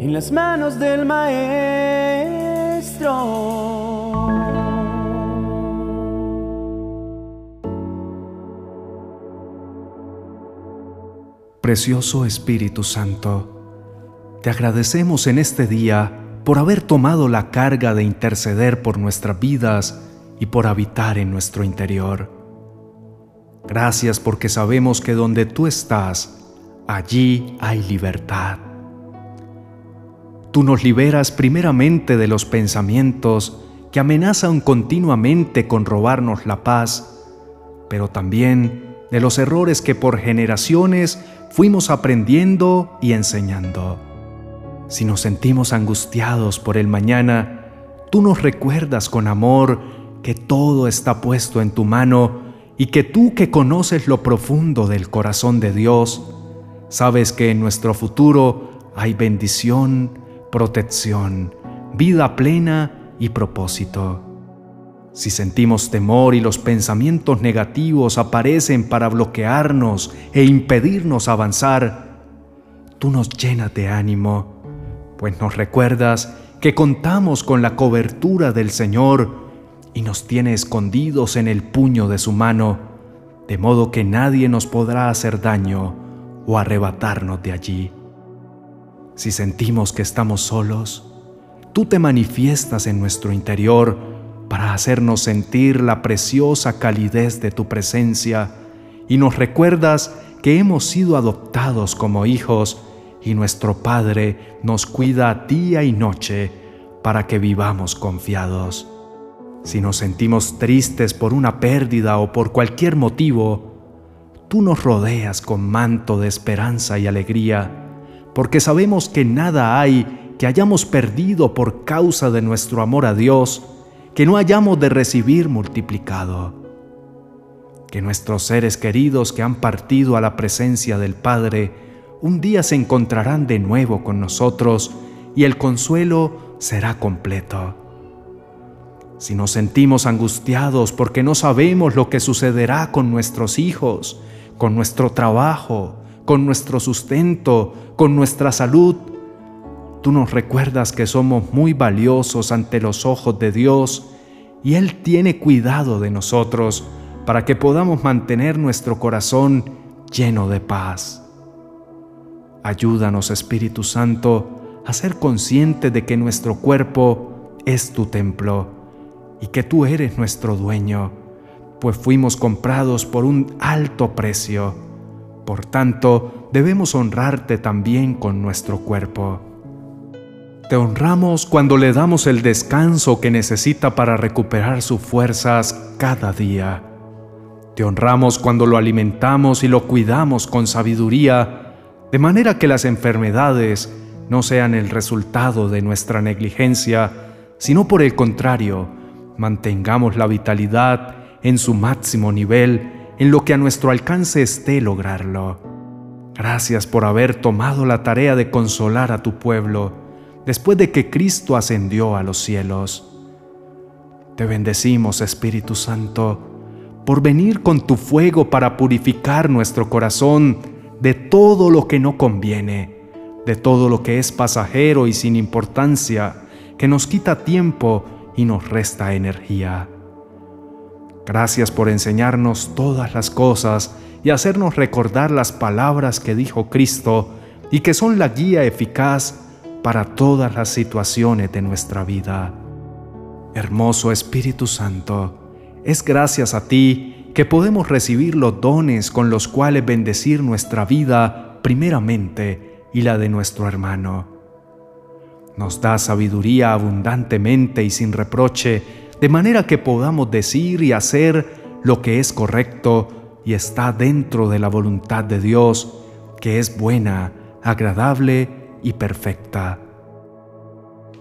en las manos del Maestro. Precioso Espíritu Santo, te agradecemos en este día por haber tomado la carga de interceder por nuestras vidas y por habitar en nuestro interior. Gracias porque sabemos que donde tú estás, allí hay libertad. Tú nos liberas primeramente de los pensamientos que amenazan continuamente con robarnos la paz, pero también de los errores que por generaciones fuimos aprendiendo y enseñando. Si nos sentimos angustiados por el mañana, tú nos recuerdas con amor que todo está puesto en tu mano y que tú que conoces lo profundo del corazón de Dios, sabes que en nuestro futuro hay bendición, protección, vida plena y propósito. Si sentimos temor y los pensamientos negativos aparecen para bloquearnos e impedirnos avanzar, tú nos llenas de ánimo, pues nos recuerdas que contamos con la cobertura del Señor y nos tiene escondidos en el puño de su mano, de modo que nadie nos podrá hacer daño o arrebatarnos de allí. Si sentimos que estamos solos, tú te manifiestas en nuestro interior para hacernos sentir la preciosa calidez de tu presencia y nos recuerdas que hemos sido adoptados como hijos y nuestro Padre nos cuida día y noche para que vivamos confiados. Si nos sentimos tristes por una pérdida o por cualquier motivo, tú nos rodeas con manto de esperanza y alegría, porque sabemos que nada hay que hayamos perdido por causa de nuestro amor a Dios, que no hayamos de recibir multiplicado. Que nuestros seres queridos que han partido a la presencia del Padre un día se encontrarán de nuevo con nosotros y el consuelo será completo si nos sentimos angustiados porque no sabemos lo que sucederá con nuestros hijos, con nuestro trabajo, con nuestro sustento, con nuestra salud, tú nos recuerdas que somos muy valiosos ante los ojos de Dios y Él tiene cuidado de nosotros para que podamos mantener nuestro corazón lleno de paz. Ayúdanos, Espíritu Santo, a ser consciente de que nuestro cuerpo es tu templo y que tú eres nuestro dueño, pues fuimos comprados por un alto precio. Por tanto, debemos honrarte también con nuestro cuerpo. Te honramos cuando le damos el descanso que necesita para recuperar sus fuerzas cada día. Te honramos cuando lo alimentamos y lo cuidamos con sabiduría, de manera que las enfermedades no sean el resultado de nuestra negligencia, sino por el contrario, mantengamos la vitalidad en su máximo nivel, en lo que a nuestro alcance esté lograrlo. Gracias por haber tomado la tarea de consolar a tu pueblo después de que Cristo ascendió a los cielos. Te bendecimos, Espíritu Santo, por venir con tu fuego para purificar nuestro corazón de todo lo que no conviene, de todo lo que es pasajero y sin importancia, que nos quita tiempo y nos resta energía. Gracias por enseñarnos todas las cosas y hacernos recordar las palabras que dijo Cristo y que son la guía eficaz para todas las situaciones de nuestra vida. Hermoso Espíritu Santo, es gracias a ti que podemos recibir los dones con los cuales bendecir nuestra vida primeramente y la de nuestro hermano. Nos da sabiduría abundantemente y sin reproche, de manera que podamos decir y hacer lo que es correcto y está dentro de la voluntad de Dios, que es buena, agradable y perfecta.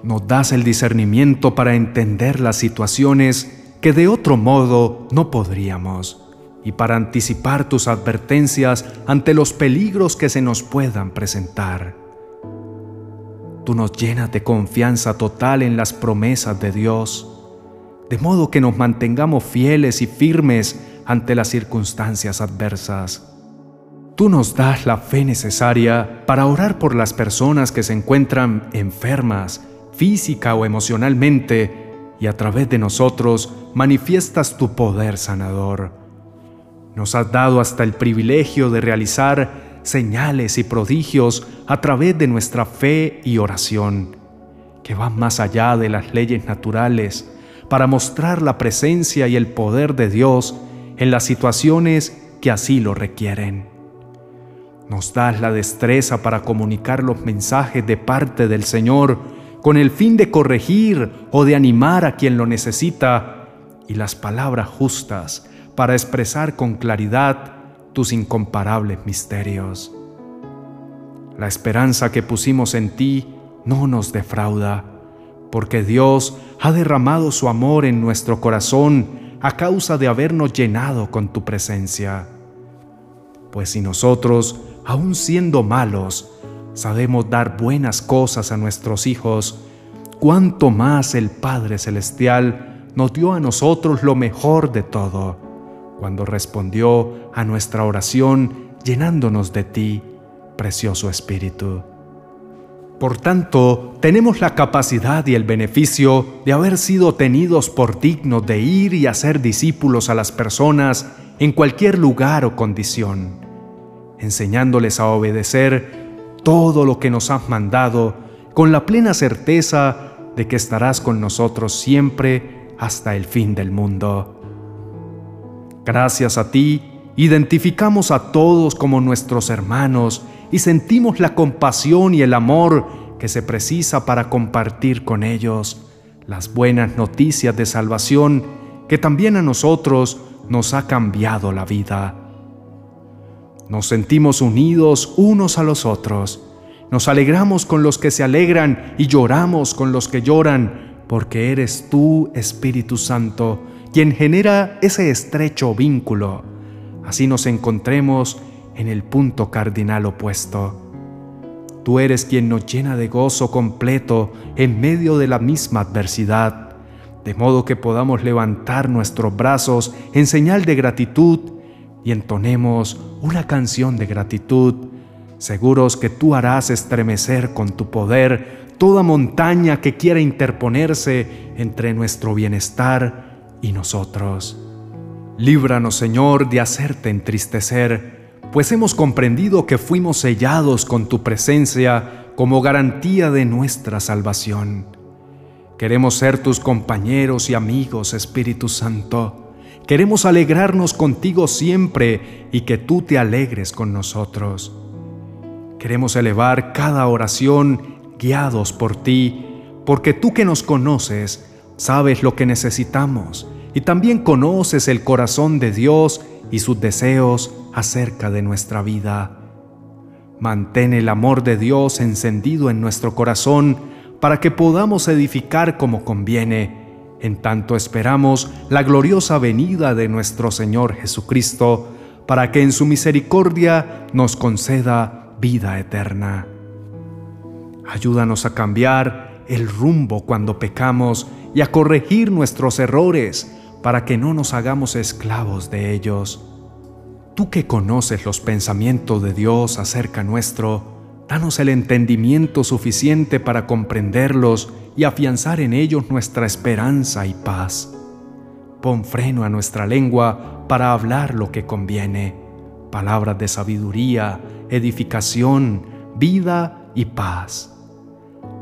Nos das el discernimiento para entender las situaciones que de otro modo no podríamos y para anticipar tus advertencias ante los peligros que se nos puedan presentar tú nos llenas de confianza total en las promesas de Dios, de modo que nos mantengamos fieles y firmes ante las circunstancias adversas. tú nos das la fe necesaria para orar por las personas que se encuentran enfermas, física o emocionalmente, y a través de nosotros manifiestas tu poder sanador. Nos has dado hasta el privilegio de realizar señales y prodigios a través de nuestra fe y oración, que van más allá de las leyes naturales, para mostrar la presencia y el poder de Dios en las situaciones que así lo requieren. Nos das la destreza para comunicar los mensajes de parte del Señor con el fin de corregir o de animar a quien lo necesita y las palabras justas para expresar con claridad tus incomparables misterios. La esperanza que pusimos en ti no nos defrauda, porque Dios ha derramado su amor en nuestro corazón a causa de habernos llenado con tu presencia. Pues si nosotros, aun siendo malos, sabemos dar buenas cosas a nuestros hijos, cuánto más el Padre Celestial nos dio a nosotros lo mejor de todo, cuando respondió a nuestra oración llenándonos de ti, precioso Espíritu. Por tanto, tenemos la capacidad y el beneficio de haber sido tenidos por dignos de ir y hacer discípulos a las personas en cualquier lugar o condición, enseñándoles a obedecer todo lo que nos has mandado con la plena certeza de que estarás con nosotros siempre hasta el fin del mundo. Gracias a ti, identificamos a todos como nuestros hermanos y sentimos la compasión y el amor que se precisa para compartir con ellos las buenas noticias de salvación que también a nosotros nos ha cambiado la vida. Nos sentimos unidos unos a los otros, nos alegramos con los que se alegran y lloramos con los que lloran, porque eres tú, Espíritu Santo, quien genera ese estrecho vínculo. Así nos encontremos en el punto cardinal opuesto. Tú eres quien nos llena de gozo completo en medio de la misma adversidad, de modo que podamos levantar nuestros brazos en señal de gratitud y entonemos una canción de gratitud, seguros que tú harás estremecer con tu poder toda montaña que quiera interponerse entre nuestro bienestar y nosotros. Líbranos, Señor, de hacerte entristecer pues hemos comprendido que fuimos sellados con tu presencia como garantía de nuestra salvación. Queremos ser tus compañeros y amigos, Espíritu Santo. Queremos alegrarnos contigo siempre y que tú te alegres con nosotros. Queremos elevar cada oración guiados por ti, porque tú que nos conoces, sabes lo que necesitamos y también conoces el corazón de Dios y sus deseos acerca de nuestra vida. Mantén el amor de Dios encendido en nuestro corazón para que podamos edificar como conviene, en tanto esperamos la gloriosa venida de nuestro Señor Jesucristo, para que en su misericordia nos conceda vida eterna. Ayúdanos a cambiar el rumbo cuando pecamos y a corregir nuestros errores para que no nos hagamos esclavos de ellos. Tú que conoces los pensamientos de Dios acerca nuestro, danos el entendimiento suficiente para comprenderlos y afianzar en ellos nuestra esperanza y paz. Pon freno a nuestra lengua para hablar lo que conviene, palabras de sabiduría, edificación, vida y paz.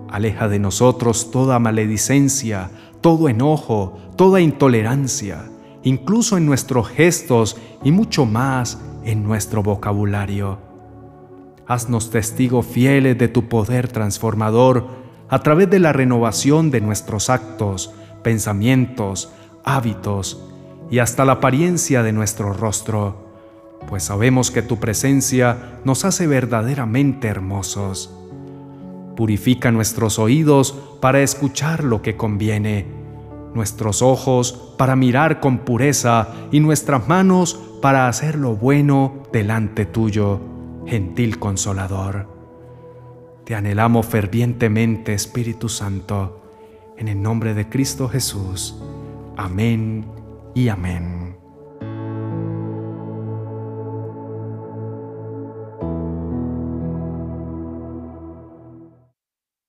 Aleja de nosotros toda maledicencia, todo enojo, toda intolerancia, incluso en nuestros gestos y mucho más en nuestro vocabulario. Haznos testigos fieles de tu poder transformador a través de la renovación de nuestros actos, pensamientos, hábitos y hasta la apariencia de nuestro rostro, pues sabemos que tu presencia nos hace verdaderamente hermosos. Purifica nuestros oídos para escuchar lo que conviene, nuestros ojos para mirar con pureza y nuestras manos para hacer lo bueno delante tuyo, gentil consolador. Te anhelamos fervientemente, Espíritu Santo, en el nombre de Cristo Jesús. Amén y amén.